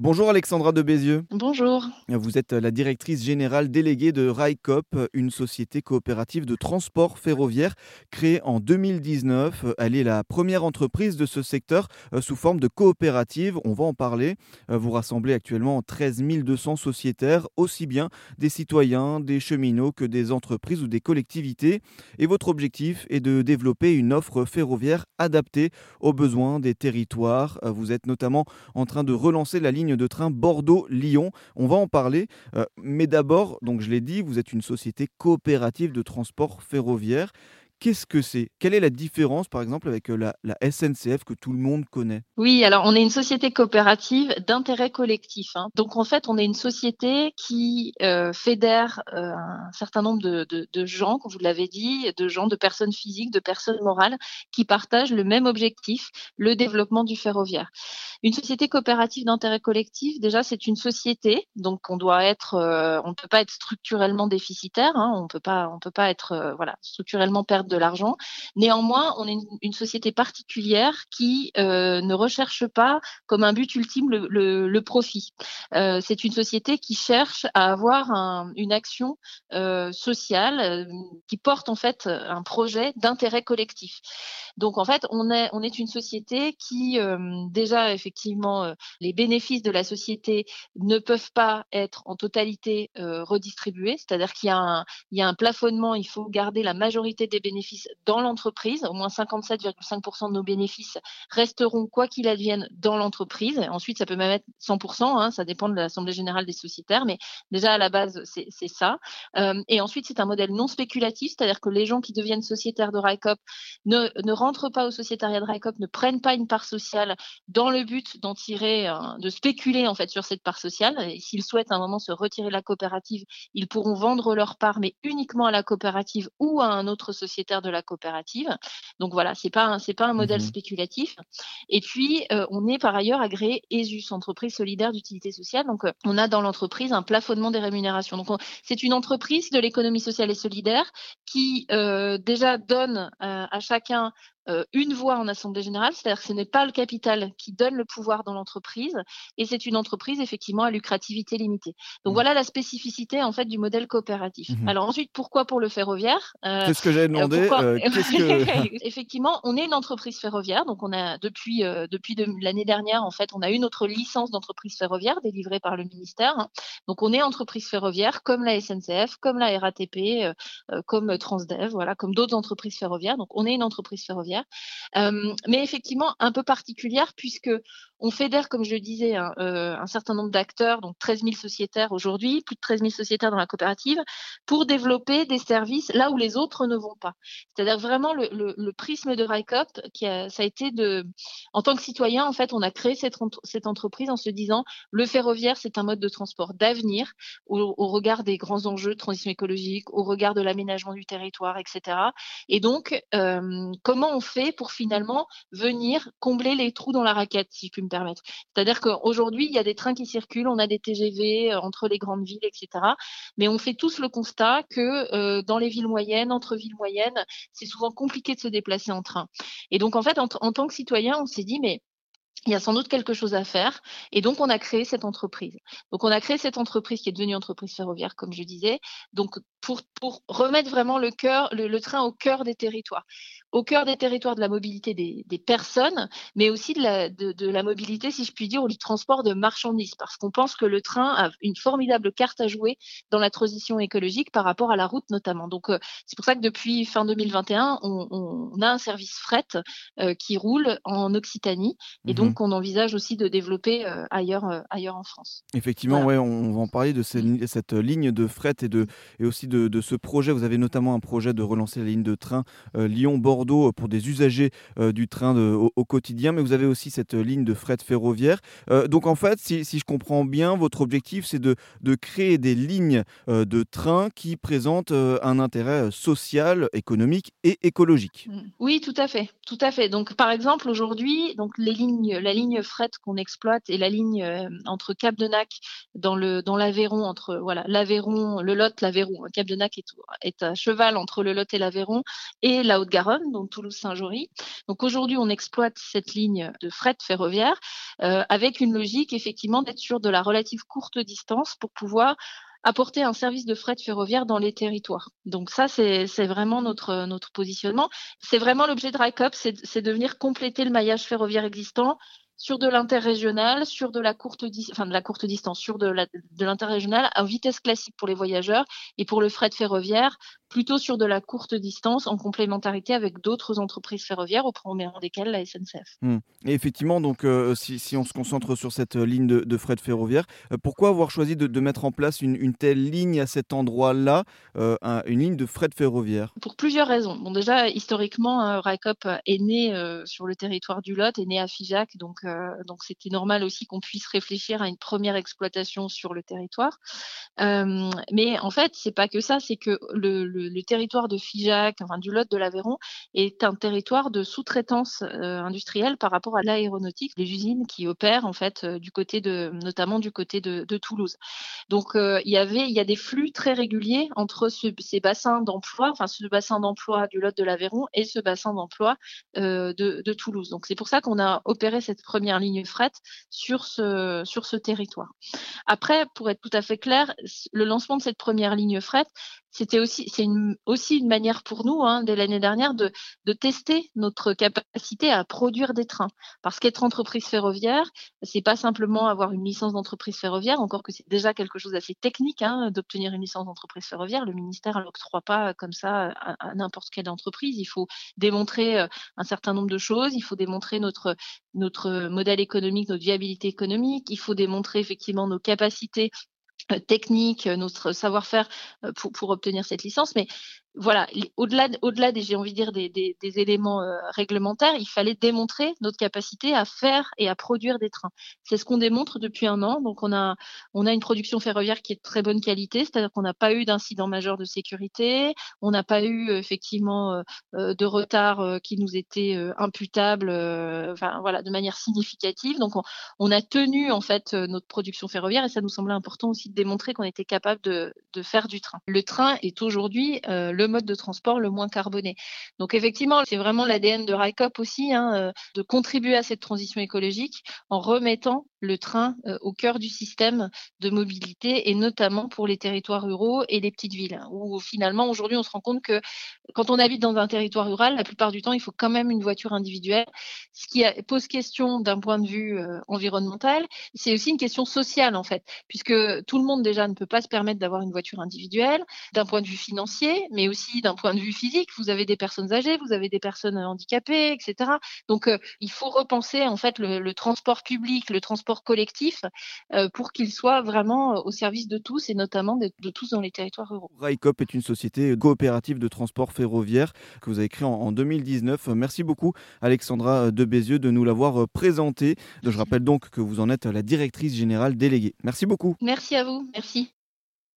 Bonjour Alexandra de Bézieux. Bonjour. Vous êtes la directrice générale déléguée de RAICOP, une société coopérative de transport ferroviaire créée en 2019. Elle est la première entreprise de ce secteur euh, sous forme de coopérative. On va en parler. Euh, vous rassemblez actuellement 13 200 sociétaires, aussi bien des citoyens, des cheminots que des entreprises ou des collectivités. Et votre objectif est de développer une offre ferroviaire adaptée aux besoins des territoires. Euh, vous êtes notamment en train de relancer la ligne de train Bordeaux-Lyon. On va en parler. Euh, mais d'abord, donc je l'ai dit, vous êtes une société coopérative de transport ferroviaire. Qu'est-ce que c'est? Quelle est la différence, par exemple, avec la, SNCF que tout le monde connaît? Oui, alors on est une société coopérative d'intérêt collectif. Hein. Donc en fait, on est une société qui euh, fédère euh, un certain nombre de, gens, comme vous l'avez dit, de gens, de personnes physiques, de personnes morales, qui partagent le même objectif, le développement du ferroviaire. Une société coopérative d'intérêt collectif, déjà, c'est une société, donc on doit être, euh, on ne peut pas être structurellement déficitaire, hein, on peut pas, on peut pas être, voilà, structurellement de l'argent. Néanmoins, on est une, société particulière qui euh, ne recherche pas comme un but ultime le, profit. Euh, c'est une société qui cherche à avoir une action euh, sociale qui porte en fait un projet d'intérêt collectif. Donc en fait, on est, une société qui déjà effectivement les bénéfices de la société ne peuvent pas être en totalité redistribués, c'est-à-dire qu'il y a un plafonnement, il faut garder la majorité des bénéfices dans l'entreprise. Au moins 57,5% de nos bénéfices resteront, quoi qu'il advienne, dans l'entreprise. Ensuite, ça peut même être 100%, hein, ça dépend de l'Assemblée générale des sociétaires, mais déjà à la base, c'est ça. Euh, et ensuite, c'est un modèle non spéculatif, c'est-à-dire que les gens qui deviennent sociétaires de RICOP ne, rentrent pas au sociétariat de RICOP, ne prennent pas une part sociale dans le but d'en tirer, de spéculer en fait sur cette part sociale. Et s'ils souhaitent à un moment se retirer de la coopérative, ils pourront vendre leur part, mais uniquement à la coopérative ou à un autre sociétaire de la coopérative. Donc voilà, c'est pas c'est pas un modèle mmh spéculatif. Et puis euh, on est par ailleurs agréé ESUS, entreprise solidaire d'utilité sociale. Donc euh, on a dans l'entreprise un plafonnement des rémunérations. Donc c'est une entreprise de l'économie sociale et solidaire qui euh, déjà donne à chacun une voix en assemblée générale, c'est-à-dire que ce n'est pas le capital qui donne le pouvoir dans l'entreprise, et c'est une entreprise effectivement à lucrativité limitée. Donc mmh. voilà la spécificité en fait du modèle coopératif. Mmh Alors ensuite, pourquoi pour le ferroviaire euh, C'est ce que j'avais demandé. Euh, effectivement, on est une entreprise ferroviaire, donc on a depuis depuis l'année dernière en fait, on a eu notre licence d'entreprise ferroviaire délivrée par le ministère. Donc on est entreprise ferroviaire comme la SNCF, comme la RATP, comme Transdev, voilà, comme d'autres entreprises ferroviaires. Donc on est une entreprise ferroviaire mais effectivement un peu particulière puisque on fédère, comme je le disais, un, euh, un certain nombre d'acteurs, donc 13 000 sociétaires aujourd'hui, plus de 13 000 sociétaires dans la coopérative, pour développer des services là où les autres ne vont pas. C'est-à-dire vraiment le, prisme de RICOP, qui a, ça a été de, en tant que citoyen, en fait, on a créé cette, cette entreprise en se disant, le ferroviaire, c'est un mode de transport d'avenir au, au, regard des grands enjeux de transition écologique, au regard de l'aménagement du territoire, etc. Et donc, euh, comment on fait pour finalement venir combler les trous dans la raquette, si je puis me permettre. C'est-à-dire qu'aujourd'hui, il y a des trains qui circulent, on a des TGV euh, entre les grandes villes, etc. Mais on fait tous le constat que euh, dans les villes moyennes, entre villes moyennes, c'est souvent compliqué de se déplacer en train. Et donc, en fait, en, en tant que citoyen, on s'est dit, mais il y a sans doute quelque chose à faire. Et donc, on a créé cette entreprise. Donc, on a créé cette entreprise qui est devenue entreprise ferroviaire, comme je disais. Donc, pour, pour remettre vraiment le, cœur, le, train au cœur des territoires, au cœur des territoires de la mobilité des, des personnes, mais aussi de la, de, de, la mobilité, si je puis dire, ou du transport de marchandises, parce qu'on pense que le train a une formidable carte à jouer dans la transition écologique par rapport à la route notamment. Donc, euh, c'est pour ça que depuis fin 2021, on, on a un service fret euh, qui roule en Occitanie, et donc qu'on envisage aussi de développer euh, ailleurs, ailleurs en France. Effectivement, ouais, on va en parler de cette, cette ligne de fret et, de, et aussi de, ce projet. Vous avez notamment un projet de relancer la ligne de train euh, Lyon-Bordeaux pour des usagers euh, du train au, quotidien, mais vous avez aussi cette ligne de fret ferroviaire. Euh, donc en fait, si, je comprends bien, votre objectif, c'est de, créer des lignes de train qui présentent un intérêt social, économique et écologique. Mmh. Oui, tout à fait, tout à fait. Donc par exemple, aujourd'hui, donc la ligne fret qu'on exploite et la ligne euh, entre Cap de Nac dans dans l'Aveyron entre voilà l'Aveyron, le Lot, l'Aveyron. Cap de Nac est, est à cheval entre le Lot et l'Aveyron et la Haute-Garonne, donc Toulouse-Saint-Jory. Donc aujourd'hui, on exploite cette ligne de fret ferroviaire euh, avec une logique effectivement d'être sur de la relative courte distance pour pouvoir apporter un service de fret ferroviaire dans les territoires. Donc ça, c'est vraiment notre, notre positionnement. C'est vraiment l'objet de RICOP, c'est de venir compléter le maillage ferroviaire existant sur de l'interrégional, sur de la courte, enfin de la courte distance, sur de l'interrégional à vitesse classique pour les voyageurs et pour le fret ferroviaire, plutôt sur de la courte distance en complémentarité avec d'autres entreprises ferroviaires, au premier rang desquelles la SNCF. Mmh. Et effectivement, donc, euh, si, si, on se concentre sur cette euh, ligne de, fret ferroviaire, euh, pourquoi avoir choisi de, mettre en place une, telle ligne à cet endroit-là, une ligne de fret ferroviaire? Pour plusieurs raisons. Bon, déjà, historiquement, RICOP est né sur le territoire du Lot, est né à Figeac, donc donc c'était normal aussi qu'on puisse réfléchir à une première exploitation sur le territoire. mais en fait, c'est pas que ça, c'est que le, le, territoire de Figeac, enfin du Lot de l'Aveyron, est un territoire de sous-traitance industrielle par rapport à l'aéronautique, les usines qui opèrent en fait du côté de, notamment du côté de, Toulouse. Donc il y avait, il y a des flux très réguliers entre ce, ces bassins d'emploi, enfin ce bassin d'emploi du Lot de l'Aveyron et ce bassin d'emploi de, de Toulouse. Donc c'est pour ça qu'on a opéré cette première première ligne fret sur ce, sur ce territoire. Après, pour être tout à fait clair, le lancement de cette première ligne fret, c'était aussi c'est une, aussi une manière pour nous hein, dès l'année dernière de, tester notre capacité à produire des trains. Parce qu'être entreprise ferroviaire c'est pas simplement avoir une licence d'entreprise ferroviaire encore que c'est déjà quelque chose d'assez technique hein, d'obtenir une licence d'entreprise ferroviaire. Le ministère l'octroie pas comme ça à, n'importe quelle entreprise. Il faut démontrer euh, un certain nombre de choses. Il faut démontrer notre notre modèle économique notre viabilité économique. Il faut démontrer effectivement nos capacités euh, techniques, notre savoir-faire euh, pour, pour obtenir cette licence. Mais voilà, au-delà, au-delà des, j'ai envie de dire, des, des, éléments euh, réglementaires, il fallait démontrer notre capacité à faire et à produire des trains. C'est ce qu'on démontre depuis un an. Donc, on a, on a une production ferroviaire qui est de très bonne qualité, c'est-à-dire qu'on n'a pas eu d'incident majeur de sécurité, on n'a pas eu effectivement euh, de retard qui nous était imputable, enfin voilà, de manière significative. Donc, on, on, a tenu en fait notre production ferroviaire et ça nous semblait important aussi de démontrer qu'on était capable de, de faire du train. Le train est aujourd'hui le mode de transport le moins carboné. Donc effectivement, c'est vraiment l'ADN de RICOP aussi, hein, euh, de contribuer à cette transition écologique en remettant le train euh, au cœur du système de mobilité et notamment pour les territoires ruraux et les petites villes où finalement aujourd'hui on se rend compte que quand on habite dans un territoire rural la plupart du temps il faut quand même une voiture individuelle ce qui pose question d'un point de vue euh, environnemental. C'est aussi une question sociale en fait puisque tout le monde déjà ne peut pas se permettre d'avoir une voiture individuelle d'un point de vue financier mais aussi d'un point de vue physique. Vous avez des personnes âgées vous avez des personnes handicapées etc donc euh, il faut repenser en fait le transport public le transport collectif euh, pour qu'il soit vraiment euh, au service de tous et notamment de, tous dans les territoires ruraux. RAICOP est une société coopérative de transport ferroviaire que vous avez créée en, 2019. Merci beaucoup Alexandra de Bézieux de nous l'avoir euh, présenté. Je rappelle donc que vous en êtes la directrice générale déléguée. Merci beaucoup. Merci à vous. Merci.